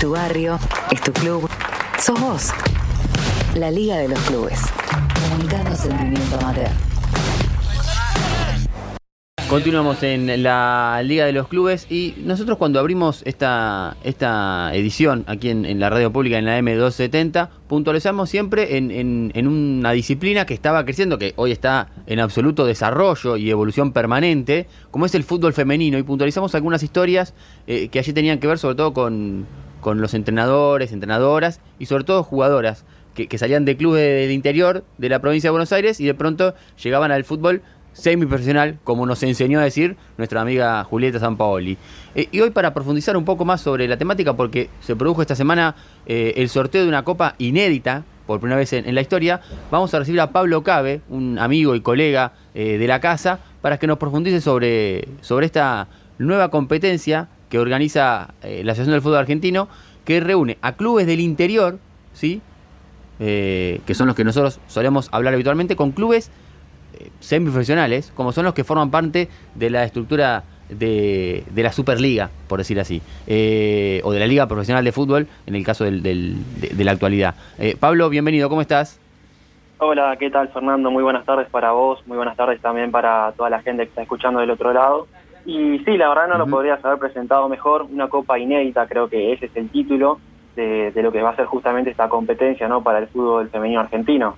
tu barrio, es tu club, sos vos. La Liga de los Clubes. Comunicando sentimiento amateur. Continuamos en la Liga de los Clubes y nosotros cuando abrimos esta, esta edición aquí en, la radio pública en la M270, puntualizamos siempre en, en, una disciplina que estaba creciendo, que hoy está en absoluto desarrollo y evolución permanente, como es el fútbol femenino, y puntualizamos algunas historias eh, que allí tenían que ver sobre todo con, con los entrenadores, entrenadoras y sobre todo jugadoras que, salían de clubes de interior de la provincia de Buenos Aires y de pronto llegaban al fútbol semiprofesional, como nos enseñó a decir nuestra amiga Julieta Sampaoli. Eh, y hoy para profundizar un poco más sobre la temática, porque se produjo esta semana eh, el sorteo de una copa inédita, por primera vez en, la historia, vamos a recibir a Pablo Cabe, un amigo y colega eh, de la casa, para que nos profundice sobre, sobre esta nueva competencia que organiza la Asociación del Fútbol Argentino, que reúne a clubes del interior, ¿sí? que son los que nosotros solemos hablar habitualmente, con clubes semiprofesionales, como son los que forman parte de la estructura de, la Superliga, por decir así, eh, o de la Liga Profesional de Fútbol, en el caso del, de, la actualidad. Eh, Pablo, bienvenido, ¿cómo estás? Hola, ¿qué tal Fernando? Muy buenas tardes para vos, muy buenas tardes también para toda la gente que está escuchando del otro lado. Y sí, la verdad no lo podrías haber presentado mejor, una copa inédita, creo que ese es el título de, lo que va a ser justamente esta competencia ¿no? para el fútbol femenino argentino.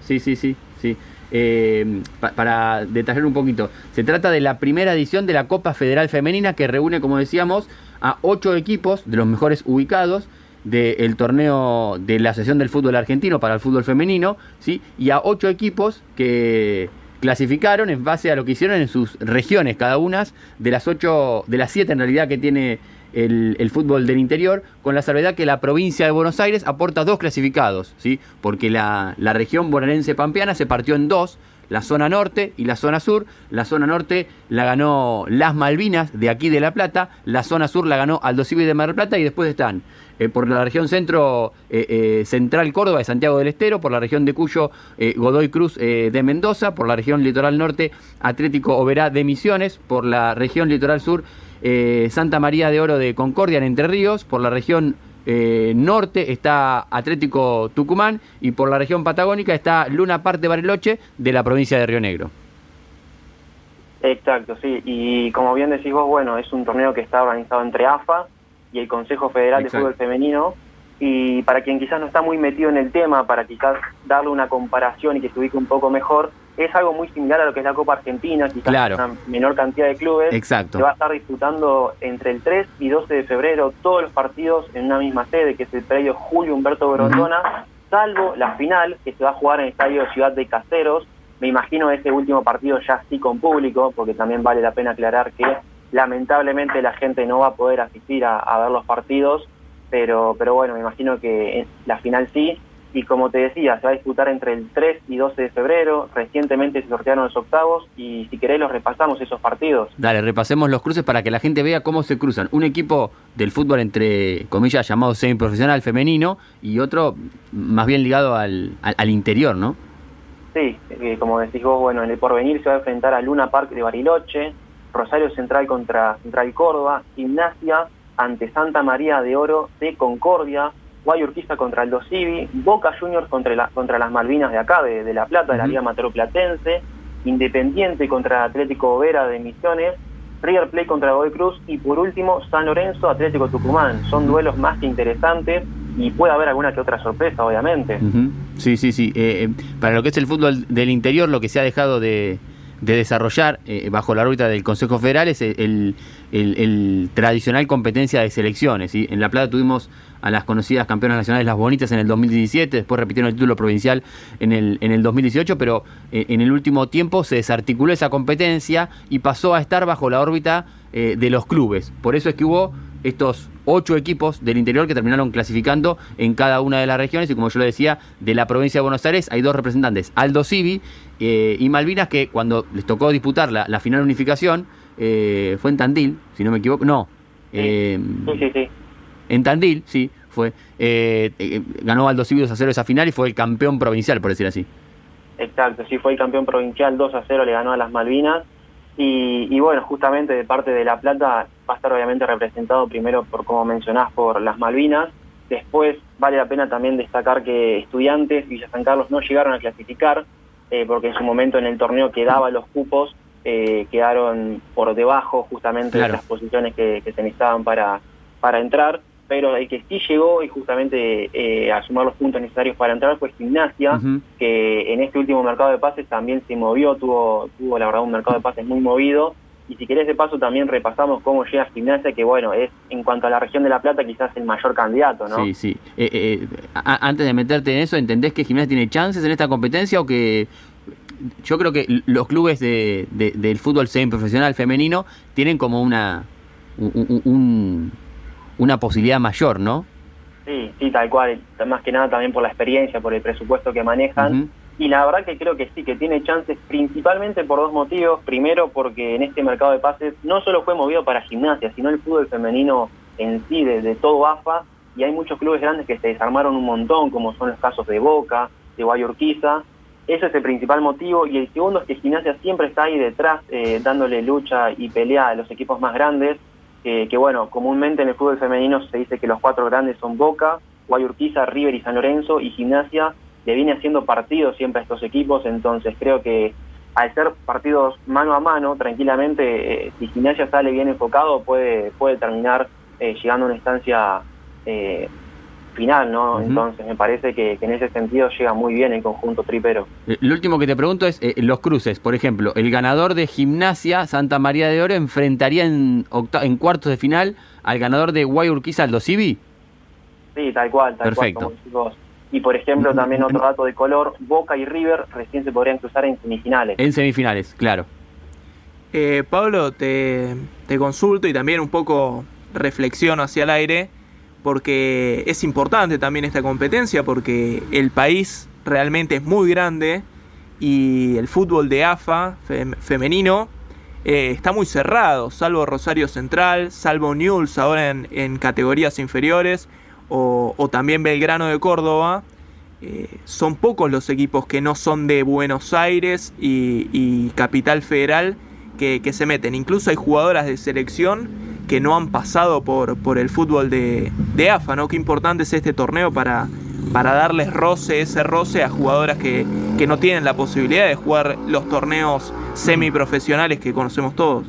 Sí, sí, sí, sí. Eh, para detallar un poquito, se trata de la primera edición de la Copa Federal Femenina que reúne, como decíamos, a ocho equipos de los mejores ubicados del torneo de la Asociación del Fútbol Argentino para el fútbol femenino, ¿sí? y a ocho equipos que clasificaron en base a lo que hicieron en sus regiones, cada una de las ocho, de las siete en realidad que tiene el, fútbol del interior, con la salvedad que la provincia de Buenos Aires aporta dos clasificados, ¿sí? porque la, la región bonaerense pampeana se partió en dos, la zona norte y la zona sur. La zona norte la ganó Las Malvinas de aquí de La Plata, la zona sur la ganó Aldo Civi de Mar del Plata y después están eh, por la región centro eh, eh, central Córdoba de Santiago del Estero, por la región de Cuyo Godoy Cruz de Mendoza, por la región litoral norte Atlético Oberá de Misiones, por la región litoral sur Santa María de Oro de Concordia en Entre Ríos, por la región eh, norte está Atlético Tucumán y por la región patagónica está Luna Parte Bariloche de la provincia de Río Negro. Exacto, sí, y como bien decís vos, bueno, es un torneo que está organizado entre AFA y el Consejo Federal de Fútbol Femenino, y para quien quizás no está muy metido en el tema, para quizás darle una comparación y que se ubique un poco mejor, es algo muy similar a lo que es la Copa Argentina, quizás una menor cantidad de clubes. Exacto. Se va a estar disputando entre el 3 y 12 de febrero todos los partidos en una misma sede, que es el predio Julio Humberto Grondona, salvo la final, que se va a jugar en el estadio Ciudad de Caseros. Me imagino ese último partido ya sí con público, porque también vale la pena aclarar que lamentablemente la gente no va a poder asistir a, a ver los partidos, pero, pero bueno, me imagino que la final sí y como te decía, se va a disputar entre el 3 y 12 de febrero. Recientemente se sortearon los octavos y si querés los repasamos esos partidos. Dale, repasemos los cruces para que la gente vea cómo se cruzan. Un equipo del fútbol entre comillas llamado semiprofesional femenino y otro más bien ligado al, al, interior, ¿no? Sí, eh, como decís vos, bueno, en el porvenir se va a enfrentar a Luna Park de Bariloche, Rosario Central contra Central Córdoba, Gimnasia ante Santa María de Oro de Concordia, Guayurquiza contra el Civi, Boca Juniors contra, la, contra las Malvinas de acá, de, La Plata, de la Liga Matero Platense, Independiente contra Atlético Vera de Misiones, River Plate contra Godoy Cruz y por último San Lorenzo Atlético Tucumán. Son duelos más que interesantes y puede haber alguna que otra sorpresa, obviamente. Sí, sí, sí. Eh, eh, para lo que es el fútbol del interior, lo que se ha dejado de, de desarrollar eh, bajo la órbita del Consejo Federal es el, tradicional competencia de selecciones. En La Plata tuvimos a las conocidas campeonas nacionales Las Bonitas en el 2017, después repitieron el título provincial en el, en el 2018, pero eh, en el último tiempo se desarticuló esa competencia y pasó a estar bajo la órbita eh, de los clubes. Por eso es que hubo estos ocho equipos del interior que terminaron clasificando en cada una de las regiones y como yo lo decía, de la provincia de Buenos Aires hay dos representantes, Aldo Civi eh, y Malvinas, que cuando les tocó disputar la, la final unificación, eh, fue en Tandil, si no me equivoco, no. Eh, sí, sí, En Tandil, sí, fue. ganó Aldo Civi 2 a 0 esa final y fue el campeón provincial, por decir así. Exacto, sí, fue el campeón provincial 2 a 0, le ganó a las Malvinas Y, bueno, justamente de parte de La Plata va a estar obviamente representado primero por, como mencionás, por las Malvinas. Después vale la pena también destacar que estudiantes y Villa San Carlos no llegaron a clasificar, eh, porque en su momento en el torneo quedaba los cupos, eh, quedaron por debajo justamente de las posiciones que, se necesitaban para, para entrar pero el que sí llegó y justamente eh, a sumar los puntos necesarios para entrar fue Gimnasia, que en este último mercado de pases también se movió, tuvo, tuvo la verdad un mercado de pases muy movido. Y si querés de paso también repasamos cómo llega Gimnasia, que bueno, es en cuanto a la región de La Plata quizás el mayor candidato, ¿no? Sí, sí. Eh, eh, antes de meterte en eso, ¿entendés que Gimnasia tiene chances en esta competencia o que yo creo que los clubes de, del fútbol semi-profesional femenino tienen como una... un una posibilidad mayor, ¿no? Sí, sí, tal cual. Más que nada también por la experiencia, por el presupuesto que manejan. Y la verdad que creo que sí, que tiene chances principalmente por dos motivos. Primero, porque en este mercado de pases no solo fue movido para gimnasia, sino el fútbol femenino en sí, de, todo AFA. Y hay muchos clubes grandes que se desarmaron un montón, como son los casos de Boca, de Guayurquiza. Ese es el principal motivo. Y el segundo es que gimnasia siempre está ahí detrás, eh, dándole lucha y pelea a los equipos más grandes que bueno, comúnmente en el fútbol femenino se dice que los cuatro grandes son Boca, Guayurquiza, River y San Lorenzo, y Gimnasia le viene haciendo partidos siempre a estos equipos, entonces creo que al ser partidos mano a mano, tranquilamente, eh, si Gimnasia sale bien enfocado, puede, puede terminar eh, llegando a una instancia eh, final, ¿no? Entonces me parece que, en ese sentido llega muy bien el conjunto tripero. Eh, lo último que te pregunto es eh, los cruces, por ejemplo, el ganador de Gimnasia Santa María de Oro enfrentaría en, en cuartos de final al ganador de Guayurquiza Aldo Civi. Sí, tal cual, tal Perfecto. cual. Y por ejemplo, también otro dato de color, Boca y River recién se podrían cruzar en semifinales. En semifinales, claro. Eh, Pablo, te, te consulto y también un poco reflexiono hacia el aire porque es importante también esta competencia, porque el país realmente es muy grande y el fútbol de AFA femenino eh, está muy cerrado, salvo Rosario Central, salvo Newell's ahora en, categorías inferiores, o, también Belgrano de Córdoba. Eh, son pocos los equipos que no son de Buenos Aires y, Capital Federal que, que, se meten. Incluso hay jugadoras de selección que no han pasado por, por el fútbol de, de AFA, ¿no? Qué importante es este torneo para, para darles roce, ese roce a jugadoras que, que no tienen la posibilidad de jugar los torneos semiprofesionales que conocemos todos.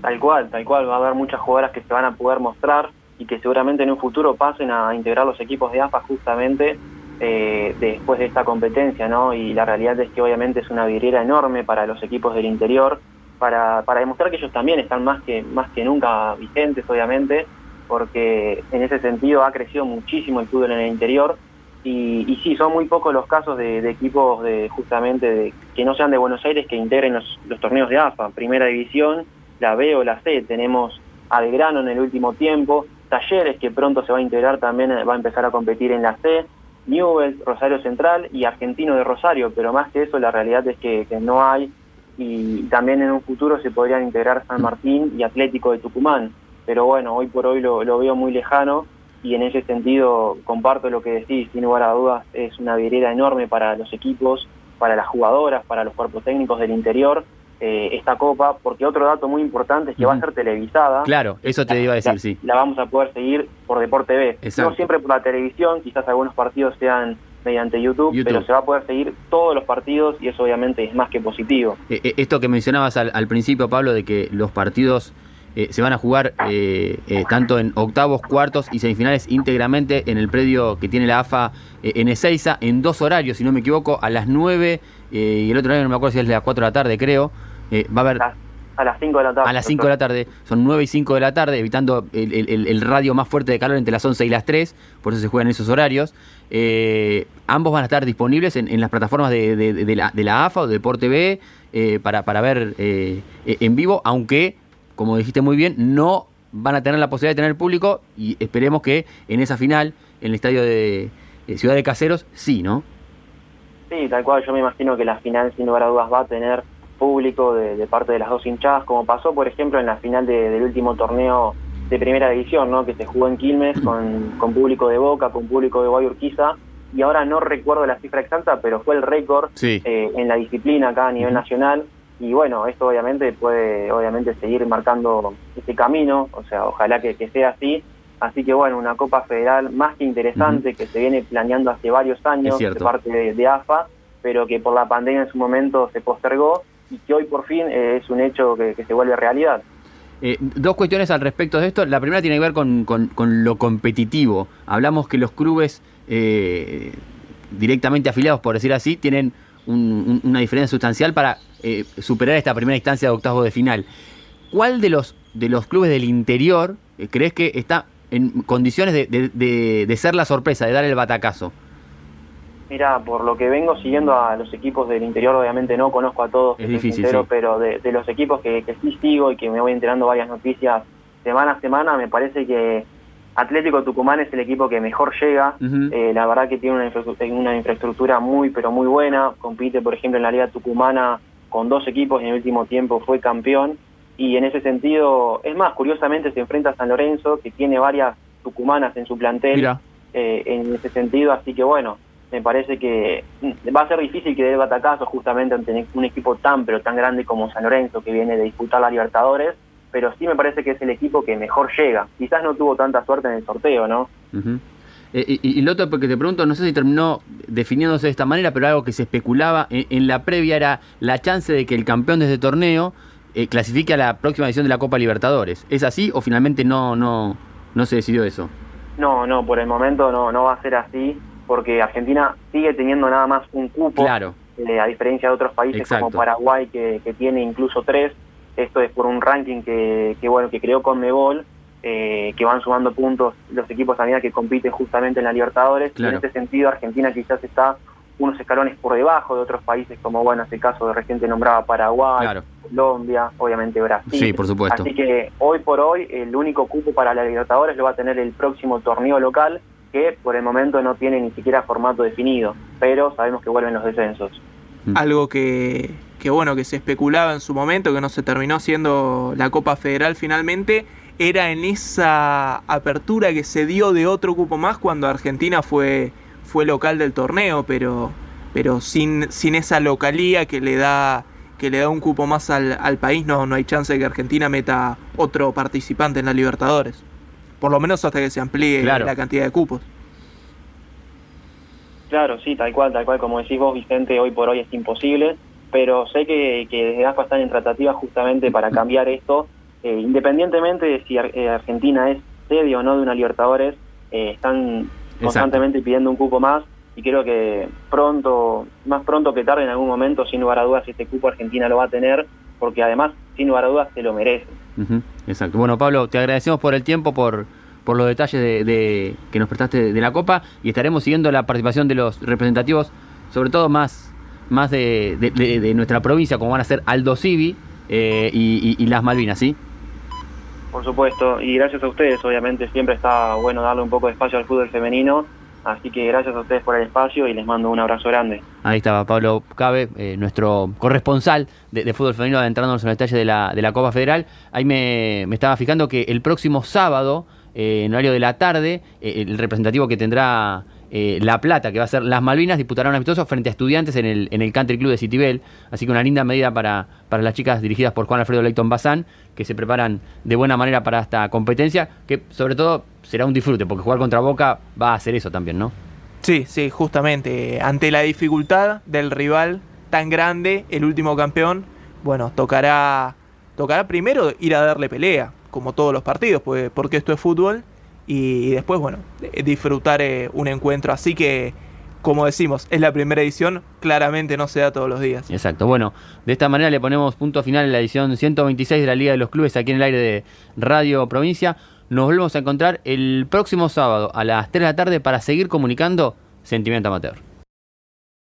Tal cual, tal cual, va a haber muchas jugadoras que se van a poder mostrar y que seguramente en un futuro pasen a integrar los equipos de AFA justamente eh, después de esta competencia, ¿no? Y la realidad es que obviamente es una vidriera enorme para los equipos del interior, para, para demostrar que ellos también están más que, más que nunca vigentes, obviamente, porque en ese sentido ha crecido muchísimo el fútbol en el interior. Y, y sí, son muy pocos los casos de, equipos de justamente de, que no sean de Buenos Aires que integren los, los torneos de AFA, Primera División, la B o la C. Tenemos a Belgrano en el último tiempo, Talleres que pronto se va a integrar también, va a empezar a competir en la C, Newell's, Rosario Central y Argentino de Rosario, pero más que eso la realidad es que no hay y también en un futuro se podrían integrar San Martín y Atlético de Tucumán. Pero bueno, hoy por hoy lo, veo muy lejano y en ese sentido comparto lo que decís, sin lugar a dudas, es una vidriera enorme para los equipos, para las jugadoras, para los cuerpos técnicos del interior. Eh, esta copa, porque otro dato muy importante es que va a ser televisada. Claro, eso te iba a decir, sí. La vamos a poder seguir por Deporte B. No siempre por la televisión, quizás algunos partidos sean mediante YouTube, pero se va a poder seguir todos los partidos y eso obviamente es más que positivo. Eh, eh, esto que mencionabas al, principio, Pablo, de que los partidos eh, se van a jugar tanto en octavos, cuartos y semifinales íntegramente en el predio que tiene la AFA en Ezeiza, en dos horarios, si no me equivoco, a las 9 y el otro horario no me acuerdo si es a las 4 de la tarde, creo. va a haber a las 5 de la tarde. A las 5 de la tarde. Son 9 y 5 de la tarde, evitando el, radio más fuerte de calor entre las 11 y las 3. Por eso se juegan esos horarios. Eh, ambos van a estar disponibles en, las plataformas de, la, AFA o de Deporte B eh, para, para ver eh, en vivo, aunque, como dijiste muy bien, no van a tener la posibilidad de tener público y esperemos que en esa final, en el estadio de Ciudad de Caseros, sí, ¿no? Sí, tal cual. Yo me imagino que la final, sin lugar a dudas, va a tener público de, parte de las dos hinchadas, como pasó, por ejemplo, en la final del último torneo de primera división, ¿no? que se jugó en Quilmes con, con público de Boca, con público de Guayurquiza, y ahora no recuerdo la cifra exacta, pero fue el récord eh, en la disciplina acá a nivel nacional, y bueno, esto obviamente puede obviamente seguir marcando este camino, o sea, ojalá que, sea así. Así que bueno, una Copa Federal más que interesante, que se viene planeando hace varios años de parte de, AFA, pero que por la pandemia en su momento se postergó y que hoy por fin eh, es un hecho que, se vuelve realidad. Eh, dos cuestiones al respecto de esto. La primera tiene que ver con, con, lo competitivo. Hablamos que los clubes eh, directamente afiliados, por decir así, tienen una diferencia sustancial para superar esta primera instancia de octavos de final. ¿Cuál de los, de los clubes del interior crees que está en condiciones de, ser la sorpresa, de dar el batacazo? Mira, por lo que vengo siguiendo a los equipos del interior, obviamente no conozco a todos, es difícil, pero de, los equipos que, que sí sigo y que me voy enterando varias noticias semana a semana, me parece que Atlético Tucumán es el equipo que mejor llega, eh, la verdad que tiene una infraestructura, muy pero muy buena, compite por ejemplo en la Liga Tucumana con dos equipos y en el último tiempo fue campeón. Y en ese sentido, es más, curiosamente se enfrenta a San Lorenzo que tiene varias tucumanas en su plantel eh, en ese sentido, así que bueno, me parece que va a ser difícil que dé batacazo justamente ante un equipo tan pero tan grande como San Lorenzo que viene de disputar la Libertadores pero sí me parece que es el equipo que mejor llega. Quizás no tuvo tanta suerte en el sorteo, ¿no? Eh, y, lo otro porque te pregunto, no sé si terminó definiéndose de esta manera, pero algo que se especulaba en, la previa era la chance de que el campeón de este torneo eh, clasifique a la próxima edición de la Copa Libertadores. ¿Es así o finalmente no, no, no se decidió eso? No, no, por el momento no, no va a ser así, porque Argentina sigue teniendo nada más un cupo, claro. Eh, a diferencia de otros países como Paraguay, que, que tiene incluso tres. Esto es por un ranking que, que bueno que creó Conmebol, eh, que van sumando puntos los equipos también que compiten justamente en la Libertadores. Y en este sentido, Argentina quizás está unos escalones por debajo de otros países, como bueno, este caso de reciente nombraba Paraguay, Colombia, obviamente Brasil. Sí, por supuesto. Así que hoy por hoy el único cupo para la Libertadores lo va a tener el próximo torneo local, que por el momento no tiene ni siquiera formato definido, pero sabemos que vuelven los descensos. Mm. Algo que, que bueno, que se especulaba en su momento, que no se terminó siendo la Copa Federal finalmente, era en esa apertura que se dio de otro cupo más cuando Argentina fue, fue local del torneo, pero, pero sin, sin esa localía que le da que le da un cupo más al, al país, no, no hay chance de que Argentina meta otro participante en la Libertadores. Por lo menos hasta que se amplíe la cantidad de cupos. Claro, sí, tal cual, tal cual, como decís vos, Vicente, hoy por hoy es imposible pero sé que, desde AFA están en tratativas justamente para cambiar esto, eh, independientemente de si eh, Argentina es sede o no de una Libertadores, eh, están constantemente pidiendo un cupo más y creo que pronto, más pronto que tarde en algún momento, sin lugar a dudas, este cupo Argentina lo va a tener, porque además, sin lugar a dudas, se lo merece. Exacto. Bueno, Pablo, te agradecemos por el tiempo, por, por los detalles de, que nos prestaste de la Copa y estaremos siguiendo la participación de los representativos, sobre todo más más de, nuestra provincia, como van a ser Aldo Civi eh, y, las Malvinas, ¿sí? Por supuesto, y gracias a ustedes, obviamente siempre está bueno darle un poco de espacio al fútbol femenino, así que gracias a ustedes por el espacio y les mando un abrazo grande. Ahí estaba Pablo Cabe, eh, nuestro corresponsal de, fútbol femenino, adentrándonos en el detalle de la, de la Copa Federal. Ahí me, estaba fijando que el próximo sábado, eh, en horario de la tarde, el representativo que tendrá eh, la Plata, que va a ser las Malvinas, disputarán un amistoso frente a estudiantes en el, en el Country Club de Citibel. Así que una linda medida para, para las chicas dirigidas por Juan Alfredo Leighton Bazán, que se preparan de buena manera para esta competencia, que sobre todo será un disfrute, porque jugar contra Boca va a hacer eso también, ¿no? Sí, sí, justamente. Ante la dificultad del rival tan grande, el último campeón, bueno, tocará, tocará primero ir a darle pelea, como todos los partidos, porque esto es fútbol y después, bueno, disfrutar eh, un encuentro. Así que, como decimos, es la primera edición, claramente no se da todos los días. Exacto, bueno, de esta manera le ponemos punto final en la edición 126 de la Liga de los Clubes aquí en el aire de Radio Provincia. Nos volvemos a encontrar el próximo sábado a las 3 de la tarde para seguir comunicando Sentimiento Amateur.